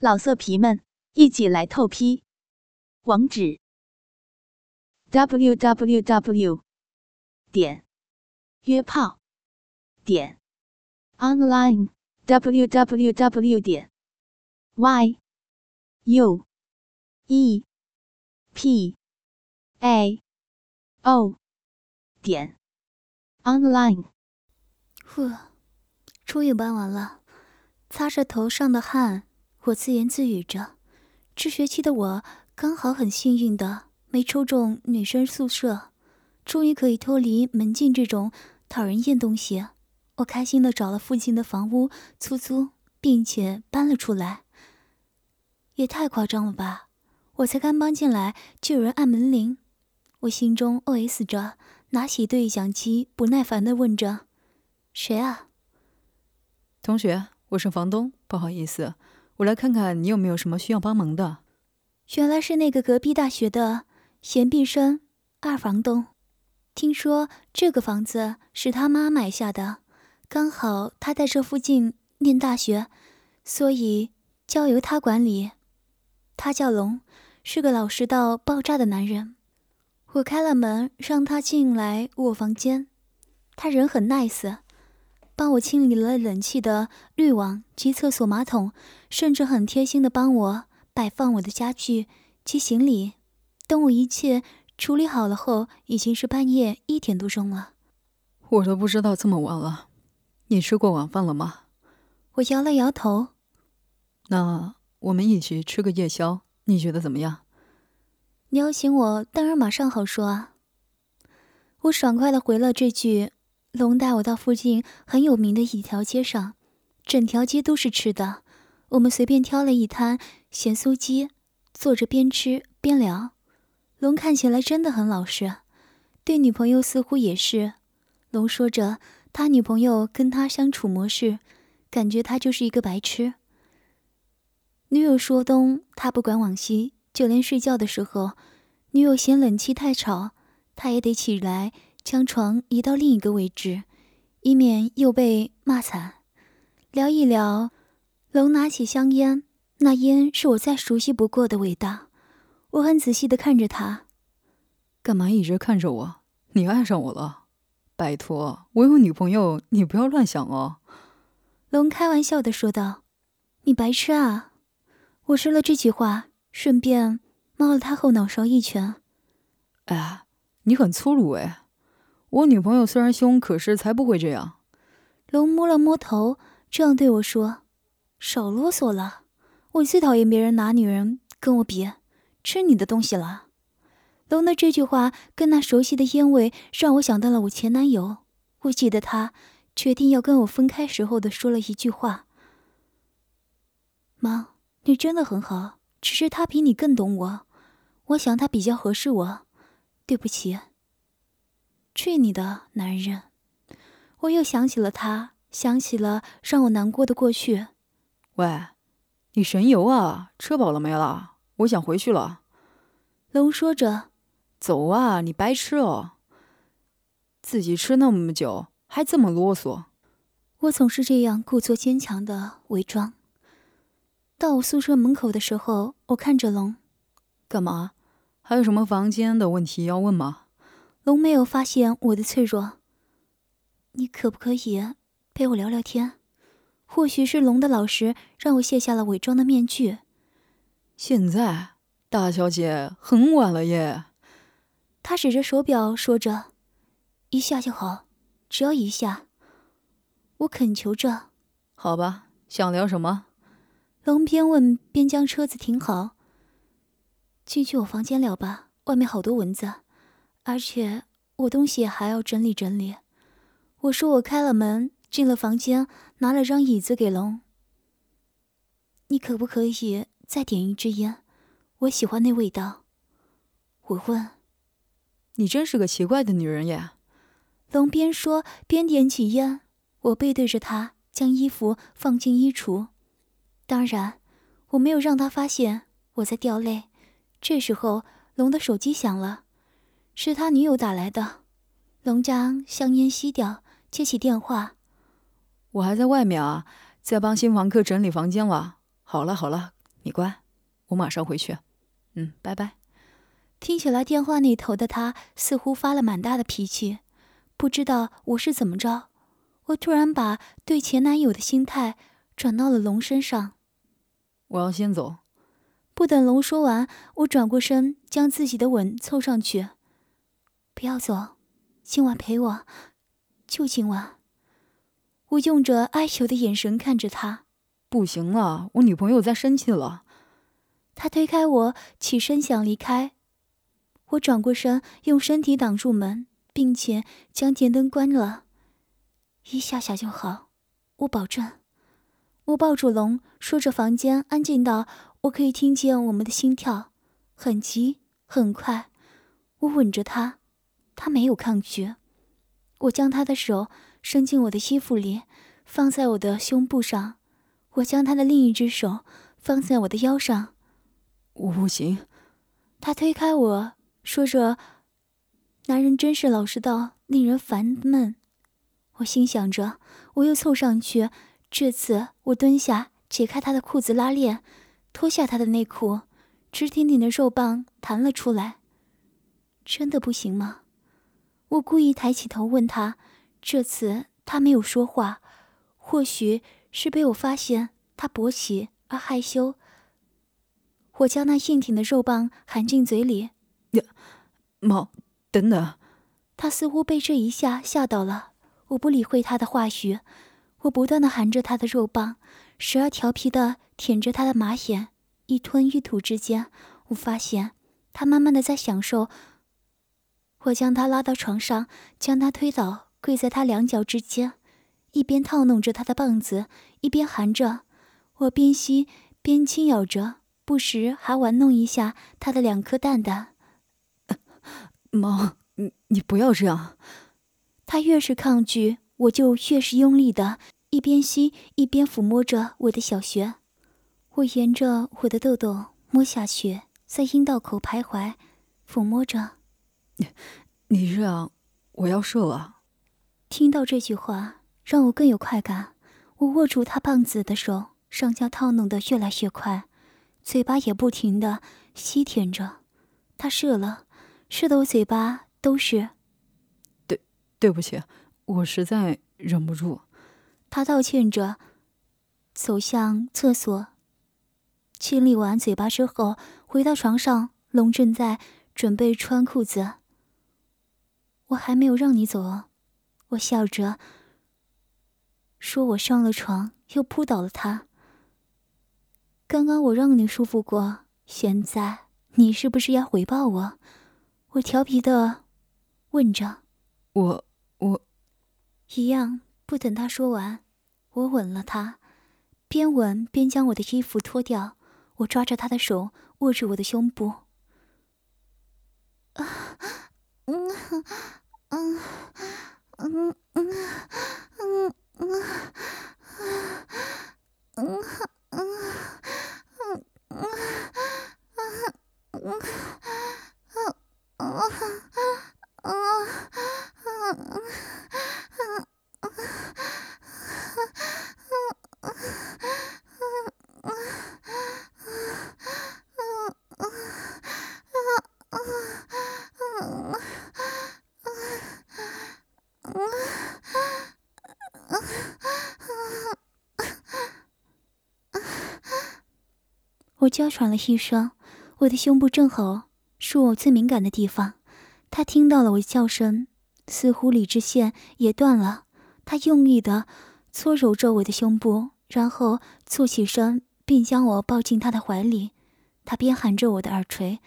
老色皮们，一起来透批！网址：w w w 点约炮点 online w w w 点 y u e p a o 点 online。呵，终于搬完了，擦着头上的汗。我自言自语着，这学期的我刚好很幸运的没抽中女生宿舍，终于可以脱离门禁这种讨人厌东西。我开心的找了附近的房屋出租，并且搬了出来。也太夸张了吧！我才刚搬进来，就有人按门铃。我心中 OS 着，拿起对讲机，不耐烦的问着：“谁啊？”同学，我是房东，不好意思。我来看看你有没有什么需要帮忙的。原来是那个隔壁大学的严毕生二房东。听说这个房子是他妈买下的，刚好他在这附近念大学，所以交由他管理。他叫龙，是个老实到爆炸的男人。我开了门让他进来我房间，他人很 nice。帮我清理了冷气的滤网及厕所马桶，甚至很贴心的帮我摆放我的家具及行李。等我一切处理好了后，已经是半夜一点多钟了。我都不知道这么晚了。你吃过晚饭了吗？我摇了摇头。那我们一起吃个夜宵，你觉得怎么样？你要请我，当然马上好说啊。我爽快的回了这句。龙带我到附近很有名的一条街上，整条街都是吃的。我们随便挑了一摊咸酥鸡，坐着边吃边聊。龙看起来真的很老实，对女朋友似乎也是。龙说着他女朋友跟他相处模式，感觉他就是一个白痴。女友说东，他不管往西，就连睡觉的时候，女友嫌冷气太吵，他也得起来。将床移到另一个位置，以免又被骂惨。聊一聊，龙拿起香烟，那烟是我再熟悉不过的味道。我很仔细的看着他，干嘛一直看着我？你爱上我了？拜托，我有女朋友，你不要乱想哦。龙开玩笑的说道：“你白痴啊！”我说了这句话，顺便猫了他后脑勺一拳。哎，你很粗鲁哎。我女朋友虽然凶，可是才不会这样。龙摸了摸头，这样对我说：“少啰嗦了，我最讨厌别人拿女人跟我比，吃你的东西了。”龙的这句话跟那熟悉的烟味，让我想到了我前男友。我记得他决定要跟我分开时候的说了一句话：“妈，你真的很好，只是他比你更懂我，我想他比较合适我。对不起。”去你的，男人！我又想起了他，想起了让我难过的过去。喂，你神游啊？吃饱了没啦？我想回去了。龙说着：“走啊，你白吃哦！自己吃那么久，还这么啰嗦。”我总是这样故作坚强的伪装。到我宿舍门口的时候，我看着龙，干嘛？还有什么房间的问题要问吗？龙没有发现我的脆弱，你可不可以陪我聊聊天？或许是龙的老实让我卸下了伪装的面具。现在，大小姐很晚了耶。他指着手表说着：“一下就好，只要一下。”我恳求着：“好吧，想聊什么？”龙边问边将车子停好。进去我房间聊吧，外面好多蚊子。而且我东西还要整理整理。我说我开了门，进了房间，拿了张椅子给龙。你可不可以再点一支烟？我喜欢那味道。我问。你真是个奇怪的女人呀。龙边说边点起烟。我背对着他，将衣服放进衣橱。当然，我没有让他发现我在掉泪。这时候，龙的手机响了。是他女友打来的，龙将香烟吸掉，接起电话。我还在外面啊，在帮新房客整理房间了。好了好了，你乖，我马上回去。嗯，拜拜。听起来电话那头的他似乎发了蛮大的脾气，不知道我是怎么着。我突然把对前男友的心态转到了龙身上。我要先走。不等龙说完，我转过身，将自己的吻凑上去。不要走，今晚陪我，就今晚。我用着哀求的眼神看着他。不行了，我女朋友在生气了。他推开我，起身想离开。我转过身，用身体挡住门，并且将电灯关了。一下下就好，我保证。我抱住龙，说着，房间安静到我可以听见我们的心跳，很急很快。我吻着他，他没有抗拒。我将他的手伸进我的衣服里，放在我的胸部上。我将他的另一只手放在我的腰上。我不行。他推开我说着：“男人真是老实到令人烦闷。”我心想着，我又凑上去。这次我蹲下，解开他的裤子拉链，脱下他的内裤，直挺挺的肉棒弹了出来。真的不行吗？我故意抬起头问他。这次他没有说话，或许是被我发现他勃起而害羞。我将那硬挺的肉棒含进嘴里。呀，猫，等等！他似乎被这一下吓到了。我不理会他的话语，我不断的含着他的肉棒，时而调皮的舔着他的马眼，一吞一吐之间，我发现他慢慢的在享受。我将他拉到床上，将他推倒，跪在他两脚之间，一边套弄着他的棒子，一边含着。我边吸边轻咬着，不时还玩弄一下他的两颗蛋蛋。猫，你你不要这样。他越是抗拒，我就越是用力的，一边吸一边抚摸着我的小穴。我沿着我的痘痘摸下去，在阴道口徘徊，抚摸着。你你这样，我要射了。听到这句话，让我更有快感。我握住他棒子的手，上下套弄的越来越快，嘴巴也不停的吸舔着。他射了，射的我嘴巴都是。对不起，我实在忍不住。他道歉着，走向厕所，清理完嘴巴之后，回到床上。龙正在准备穿裤子。我还没有让你走，我笑着说：“我上了床，又扑倒了他。刚刚我让你舒服过，现在你是不是要回报我？”我调皮的问着。我。我，一样不等他说完，我吻了他，边吻边将我的衣服脱掉。我抓着他的手，握住我的胸部。啊，嗯，嗯，嗯，嗯，嗯，嗯，嗯，嗯，嗯，嗯，嗯。娇喘了一声，我的胸部正好是我最敏感的地方。他听到了我叫声，似乎理智线也断了。他用力的搓揉着我的胸部，然后坐起身，并将我抱进他的怀里。他边含着我的耳垂，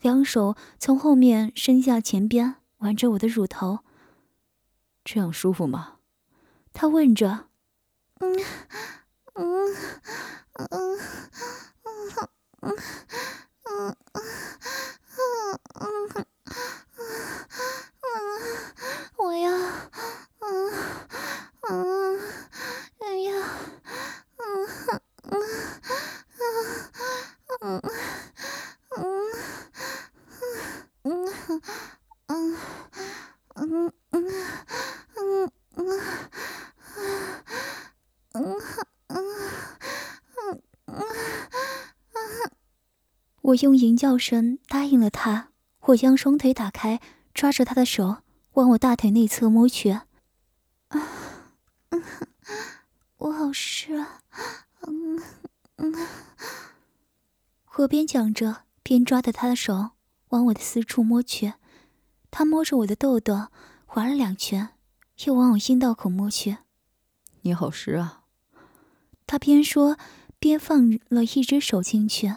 两手从后面伸向前边，玩着我的乳头。这样舒服吗？他问着。嗯，嗯，嗯。嗯哼嗯嗯嗯嗯嗯嗯嗯嗯嗯我要，嗯嗯，哎呀，嗯嗯嗯嗯嗯嗯嗯嗯嗯嗯嗯我用吟叫声答应了他。我将双腿打开，抓着他的手往我大腿内侧摸去。啊，嗯，我好湿啊！嗯嗯。我边讲着，边抓着他的手往我的私处摸去。他摸着我的痘痘，划了两圈，又往我阴道口摸去。你好湿啊！他边说边放了一只手进去。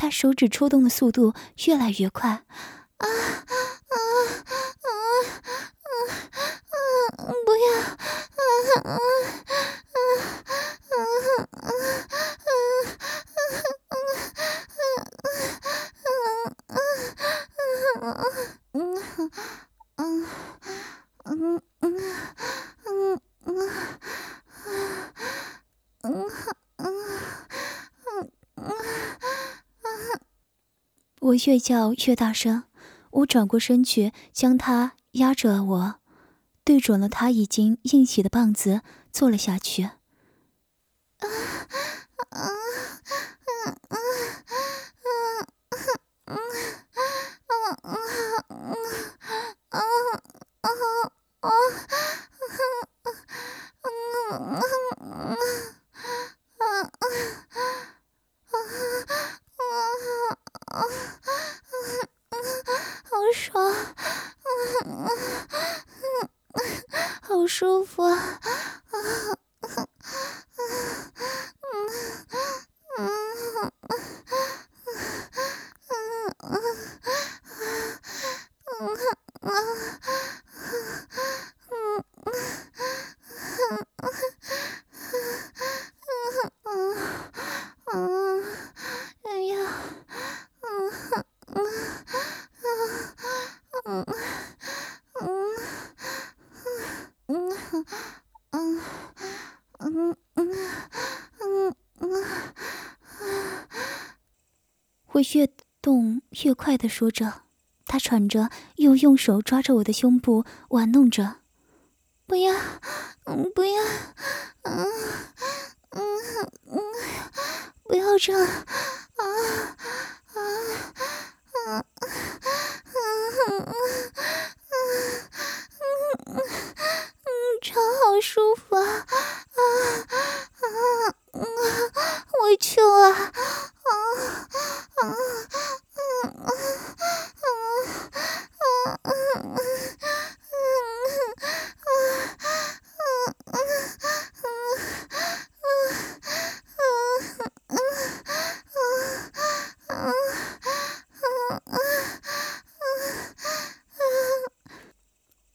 他手指抽动的速度越来越快，啊啊啊啊啊！不要，啊啊啊啊啊啊！啊啊啊啊啊啊啊啊啊啊嗯嗯嗯嗯嗯嗯我越叫越大声，我转过身去，将他压着我，对准了他已经硬起的棒子，坐了下去。越快的说着，他喘着，又用手抓着我的胸部玩弄着。不要，嗯，不要，嗯嗯嗯，不要这样，啊啊啊啊啊啊！这好舒服啊啊啊委屈啊，啊啊啊啊啊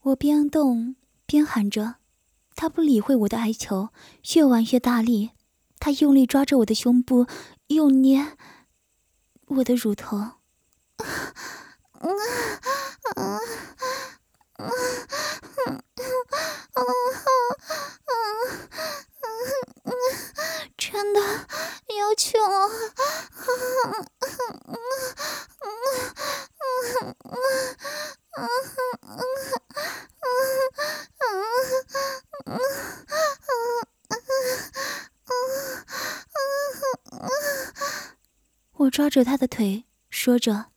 我边动边喊着，他不理会我的哀求，越玩越大力，他用力抓着我的胸部，又捏我的乳头。啊啊啊啊啊啊啊！真的要求我？我抓着他的腿，说着，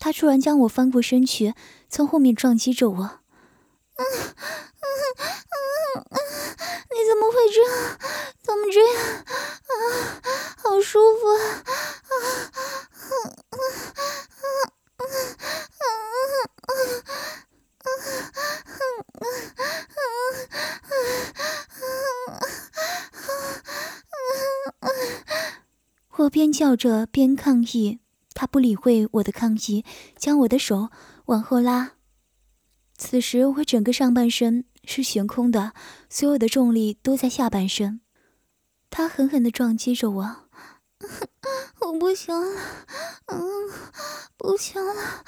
他突然将我翻过身去，从后面撞击着我。你怎么会这样？怎么这样？啊，好舒服啊！笑着边抗议，他不理会我的抗议，将我的手往后拉。此时我整个上半身是悬空的，所有的重力都在下半身。他狠狠地撞击着我，我不行了，嗯，不行了。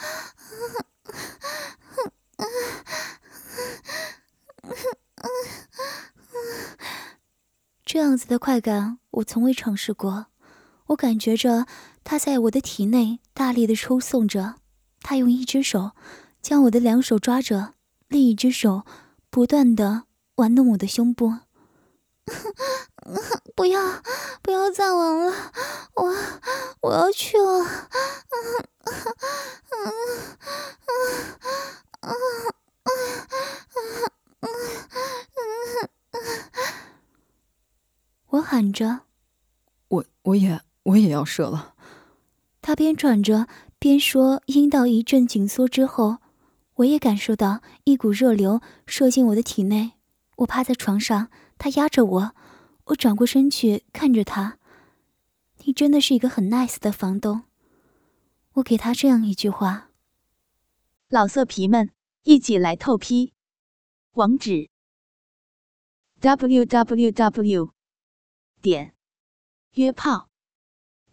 这样子的快感，我从未尝试过。我感觉着他在我的体内大力的抽送着，他用一只手将我的两手抓着，另一只手不断的玩弄我的胸部。不要，不要再玩了，我我要去了。我喊着：“我我也我也要射了。”他边喘着边说，阴道一阵紧缩之后，我也感受到一股热流射进我的体内。我趴在床上，他压着我，我转过身去看着他。你真的是一个很 nice 的房东。我给他这样一句话：“老色皮们，一起来透批，网址：w w w。”点约炮